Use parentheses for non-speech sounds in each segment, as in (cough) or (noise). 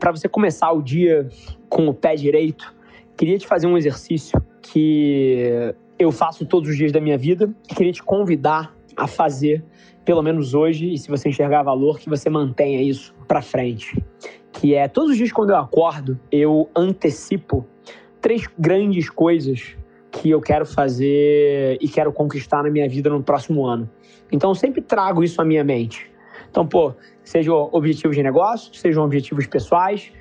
para você começar o dia com o pé direito, queria te fazer um exercício que eu faço todos os dias da minha vida e queria te convidar a fazer, pelo menos hoje, e se você enxergar valor, que você mantenha isso para frente. Que é todos os dias quando eu acordo, eu antecipo três grandes coisas que eu quero fazer e quero conquistar na minha vida no próximo ano. Então eu sempre trago isso à minha mente. Então, pô, sejam objetivos de negócio, sejam objetivos pessoais,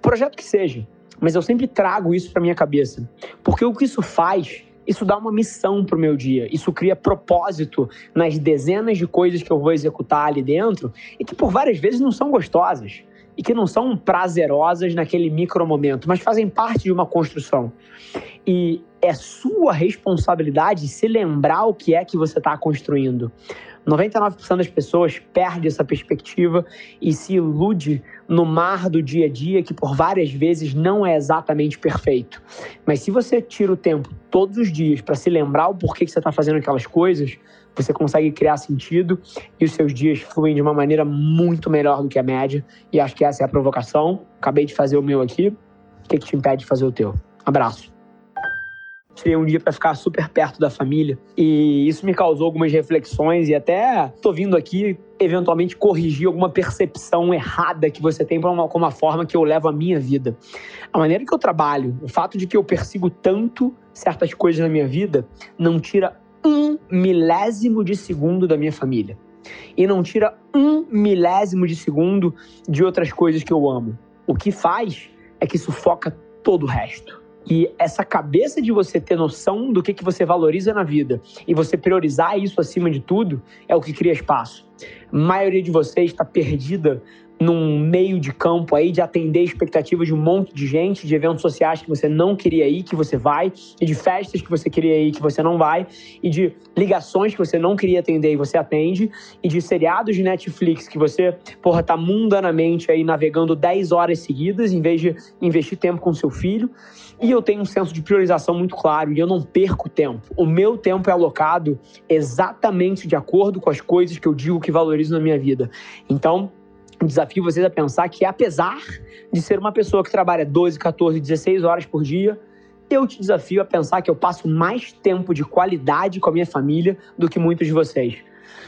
projeto que seja. Mas eu sempre trago isso para minha cabeça, porque o que isso faz isso dá uma missão para o meu dia. Isso cria propósito nas dezenas de coisas que eu vou executar ali dentro e que por várias vezes não são gostosas e que não são prazerosas naquele micro momento, mas fazem parte de uma construção. E é sua responsabilidade se lembrar o que é que você está construindo. 99% das pessoas perde essa perspectiva e se ilude no mar do dia a dia que por várias vezes não é exatamente perfeito. Mas se você tira o tempo todos os dias para se lembrar o porquê que você está fazendo aquelas coisas, você consegue criar sentido e os seus dias fluem de uma maneira muito melhor do que a média. E acho que essa é a provocação. Acabei de fazer o meu aqui. O que, que te impede de fazer o teu? Abraço tirei um dia para ficar super perto da família e isso me causou algumas reflexões e até tô vindo aqui eventualmente corrigir alguma percepção errada que você tem com uma, uma forma que eu levo a minha vida. A maneira que eu trabalho, o fato de que eu persigo tanto certas coisas na minha vida, não tira um milésimo de segundo da minha família. E não tira um milésimo de segundo de outras coisas que eu amo. O que faz é que sufoca todo o resto. E essa cabeça de você ter noção do que, que você valoriza na vida e você priorizar isso acima de tudo é o que cria espaço. A maioria de vocês está perdida num meio de campo aí de atender expectativas de um monte de gente, de eventos sociais que você não queria ir, que você vai, e de festas que você queria ir, que você não vai, e de ligações que você não queria atender e você atende, e de seriados de Netflix que você, porra, tá mundanamente aí navegando 10 horas seguidas em vez de investir tempo com seu filho. E eu tenho um senso de priorização muito claro e eu não perco tempo. O meu tempo é alocado exatamente de acordo com as coisas que eu digo que valorizo na minha vida. Então, desafio vocês a pensar que, apesar de ser uma pessoa que trabalha 12, 14, 16 horas por dia, eu te desafio a pensar que eu passo mais tempo de qualidade com a minha família do que muitos de vocês.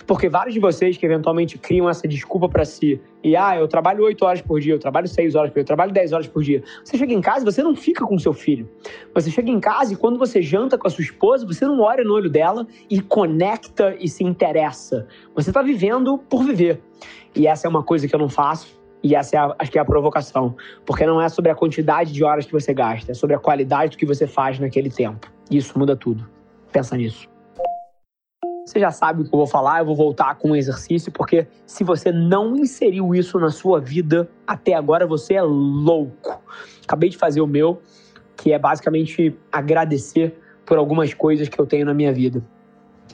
Porque vários de vocês que eventualmente criam essa desculpa para si, e ah, eu trabalho 8 horas por dia, eu trabalho 6 horas por dia, eu trabalho 10 horas por dia. Você chega em casa e você não fica com seu filho. Você chega em casa e quando você janta com a sua esposa, você não olha no olho dela e conecta e se interessa. Você está vivendo por viver. E essa é uma coisa que eu não faço. E essa é a, acho que é a provocação. Porque não é sobre a quantidade de horas que você gasta, é sobre a qualidade do que você faz naquele tempo. Isso muda tudo. Pensa nisso. Você já sabe o que eu vou falar, eu vou voltar com um exercício, porque se você não inseriu isso na sua vida até agora, você é louco. Acabei de fazer o meu, que é basicamente agradecer por algumas coisas que eu tenho na minha vida.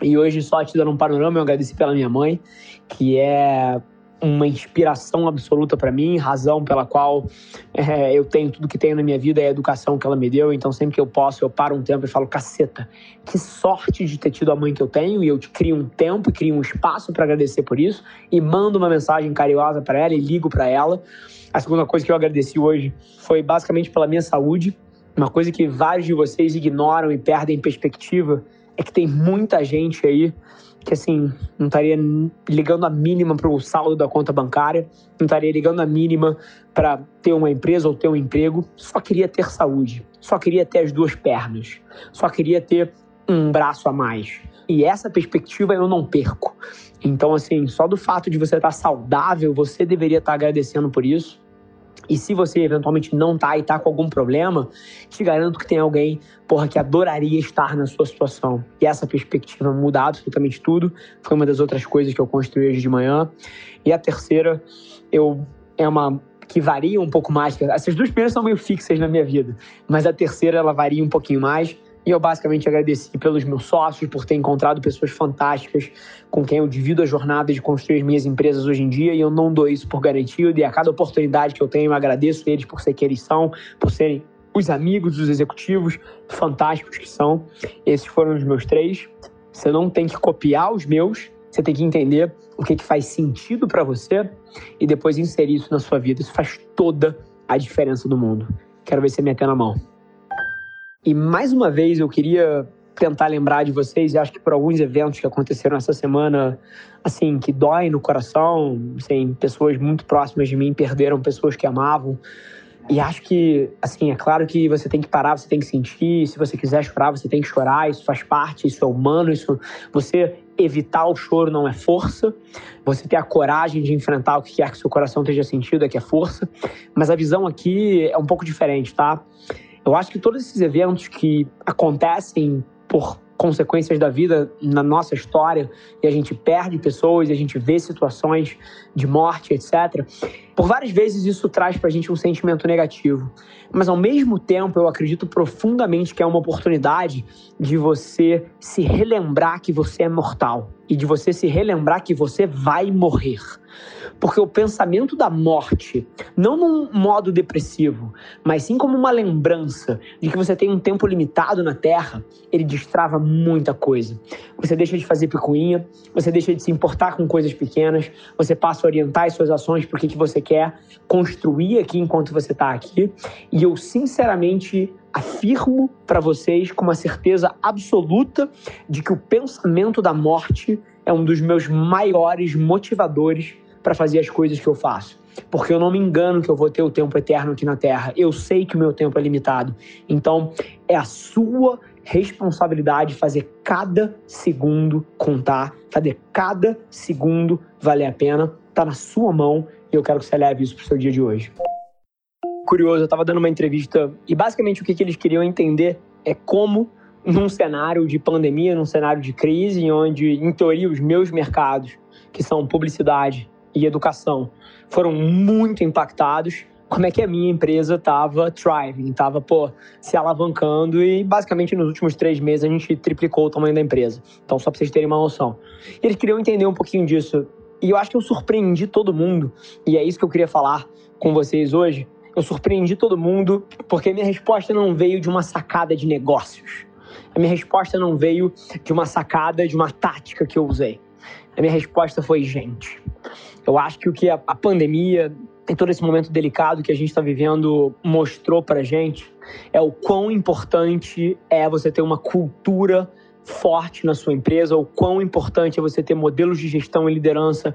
E hoje, só te dando um panorama, eu agradeci pela minha mãe, que é uma inspiração absoluta para mim, razão pela qual é, eu tenho tudo que tenho na minha vida é a educação que ela me deu. Então, sempre que eu posso, eu paro um tempo e falo: caceta, que sorte de ter tido a mãe que eu tenho. E eu te crio um tempo e crio um espaço para agradecer por isso. E mando uma mensagem carinhosa para ela e ligo para ela. A segunda coisa que eu agradeci hoje foi basicamente pela minha saúde. Uma coisa que vários de vocês ignoram e perdem perspectiva é que tem muita gente aí que assim, não estaria ligando a mínima para o saldo da conta bancária, não estaria ligando a mínima para ter uma empresa ou ter um emprego, só queria ter saúde, só queria ter as duas pernas, só queria ter um braço a mais. E essa perspectiva eu não perco. Então, assim, só do fato de você estar saudável, você deveria estar agradecendo por isso. E se você eventualmente não tá e tá com algum problema, te garanto que tem alguém, porra, que adoraria estar na sua situação. E essa perspectiva muda absolutamente tudo. Foi uma das outras coisas que eu construí hoje de manhã. E a terceira, eu é uma que varia um pouco mais. Essas duas primeiras são meio fixas na minha vida, mas a terceira ela varia um pouquinho mais. E eu basicamente agradeci pelos meus sócios, por ter encontrado pessoas fantásticas com quem eu divido a jornada de construir as minhas empresas hoje em dia. E eu não dou isso por garantido. E a cada oportunidade que eu tenho, eu agradeço eles por ser quem eles são, por serem os amigos dos executivos fantásticos que são. Esses foram os meus três. Você não tem que copiar os meus, você tem que entender o que, que faz sentido para você e depois inserir isso na sua vida. Isso faz toda a diferença do mundo. Quero ver você metendo a mão. E mais uma vez eu queria tentar lembrar de vocês, e acho que por alguns eventos que aconteceram essa semana, assim, que doem no coração, assim, pessoas muito próximas de mim perderam pessoas que amavam. E acho que, assim, é claro que você tem que parar, você tem que sentir, se você quiser chorar, você tem que chorar, isso faz parte, isso é humano, isso você evitar o choro não é força, você ter a coragem de enfrentar o que quer que seu coração esteja sentindo é que é força, mas a visão aqui é um pouco diferente, tá? Eu acho que todos esses eventos que acontecem por consequências da vida na nossa história e a gente perde pessoas, a gente vê situações de morte, etc. Por várias vezes isso traz para a gente um sentimento negativo, mas ao mesmo tempo eu acredito profundamente que é uma oportunidade de você se relembrar que você é mortal e de você se relembrar que você vai morrer. Porque o pensamento da morte, não num modo depressivo, mas sim como uma lembrança de que você tem um tempo limitado na Terra, ele destrava muita coisa. Você deixa de fazer picuinha, você deixa de se importar com coisas pequenas, você passa a orientar as suas ações para o que, que você quer construir aqui enquanto você está aqui. E eu, sinceramente, afirmo para vocês com uma certeza absoluta de que o pensamento da morte é um dos meus maiores motivadores para fazer as coisas que eu faço. Porque eu não me engano que eu vou ter o tempo eterno aqui na Terra. Eu sei que o meu tempo é limitado. Então, é a sua responsabilidade fazer cada segundo contar, fazer cada segundo valer a pena. Tá na sua mão e eu quero que você leve isso pro seu dia de hoje curioso, eu estava dando uma entrevista e basicamente o que, que eles queriam entender é como num cenário de pandemia, num cenário de crise, onde, em teoria, os meus mercados, que são publicidade e educação, foram muito impactados, como é que a minha empresa estava thriving, estava, pô, se alavancando e, basicamente, nos últimos três meses a gente triplicou o tamanho da empresa. Então, só para vocês terem uma noção. Eles queriam entender um pouquinho disso. E eu acho que eu surpreendi todo mundo, e é isso que eu queria falar com vocês hoje, eu surpreendi todo mundo porque minha resposta não veio de uma sacada de negócios. A minha resposta não veio de uma sacada, de uma tática que eu usei. A minha resposta foi gente. Eu acho que o que a, a pandemia, em todo esse momento delicado que a gente está vivendo, mostrou para gente é o quão importante é você ter uma cultura forte na sua empresa, o quão importante é você ter modelos de gestão e liderança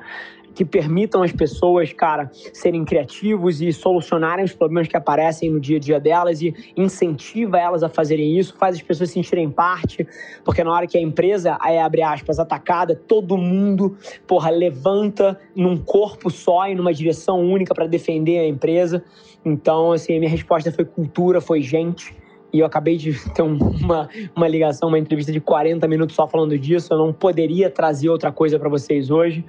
que permitam as pessoas, cara, serem criativos e solucionarem os problemas que aparecem no dia a dia delas e incentiva elas a fazerem isso, faz as pessoas se sentirem parte, porque na hora que a empresa é, abre aspas, atacada, todo mundo, porra, levanta num corpo só e numa direção única para defender a empresa. Então, assim, a minha resposta foi cultura, foi gente e eu acabei de (laughs) ter uma, uma ligação, uma entrevista de 40 minutos só falando disso. Eu não poderia trazer outra coisa para vocês hoje.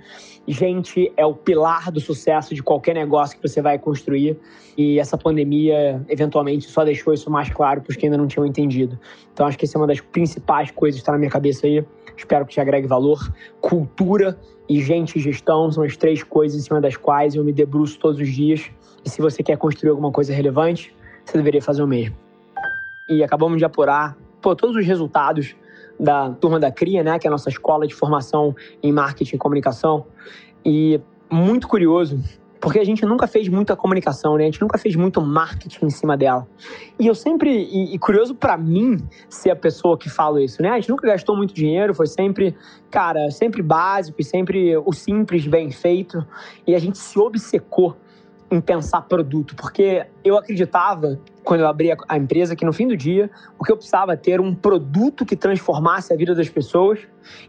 Gente, é o pilar do sucesso de qualquer negócio que você vai construir. E essa pandemia, eventualmente, só deixou isso mais claro para os que ainda não tinham entendido. Então, acho que essa é uma das principais coisas que está na minha cabeça aí. Espero que te agregue valor. Cultura e gente e gestão são as três coisas em cima das quais eu me debruço todos os dias. E se você quer construir alguma coisa relevante, você deveria fazer o mesmo e acabamos de apurar pô, todos os resultados da turma da CRIA, né, que é a nossa escola de formação em marketing e comunicação. E muito curioso, porque a gente nunca fez muita comunicação, né? A gente nunca fez muito marketing em cima dela. E eu sempre, e, e curioso para mim ser a pessoa que fala isso, né? A gente nunca gastou muito dinheiro, foi sempre, cara, sempre básico e sempre o simples bem feito. E a gente se obcecou em pensar produto, porque eu acreditava, quando eu abri a empresa, que no fim do dia, o que eu precisava ter um produto que transformasse a vida das pessoas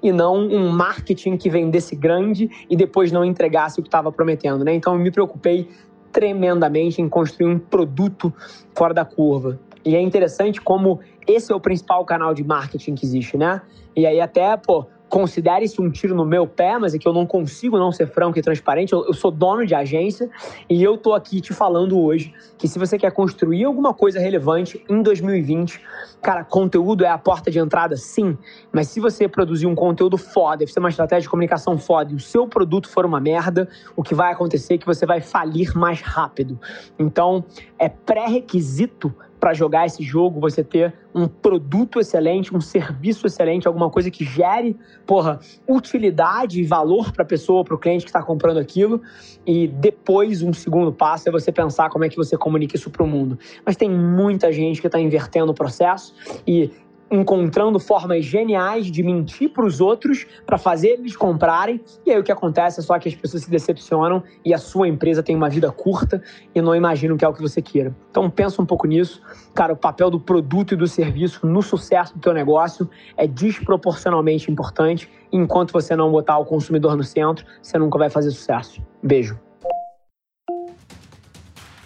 e não um marketing que vendesse grande e depois não entregasse o que estava prometendo, né? Então eu me preocupei tremendamente em construir um produto fora da curva. E é interessante como esse é o principal canal de marketing que existe, né? E aí até, pô, considere isso um tiro no meu pé, mas é que eu não consigo não ser franco e transparente. Eu, eu, sou dono de agência e eu tô aqui te falando hoje que se você quer construir alguma coisa relevante em 2020, cara, conteúdo é a porta de entrada, sim. Mas se você produzir um conteúdo foda, fizer uma estratégia de comunicação foda e o seu produto for uma merda, o que vai acontecer é que você vai falir mais rápido. Então, é pré-requisito para jogar esse jogo, você ter um produto excelente, um serviço excelente, alguma coisa que gere, porra, utilidade e valor para a pessoa, para o cliente que está comprando aquilo. E depois, um segundo passo é você pensar como é que você comunica isso para o mundo. Mas tem muita gente que está invertendo o processo e encontrando formas geniais de mentir para os outros para fazer eles comprarem. E aí o que acontece é só que as pessoas se decepcionam e a sua empresa tem uma vida curta e não imaginam que é o que você queira. Então pensa um pouco nisso. Cara, o papel do produto e do serviço no sucesso do teu negócio é desproporcionalmente importante. Enquanto você não botar o consumidor no centro, você nunca vai fazer sucesso. Beijo.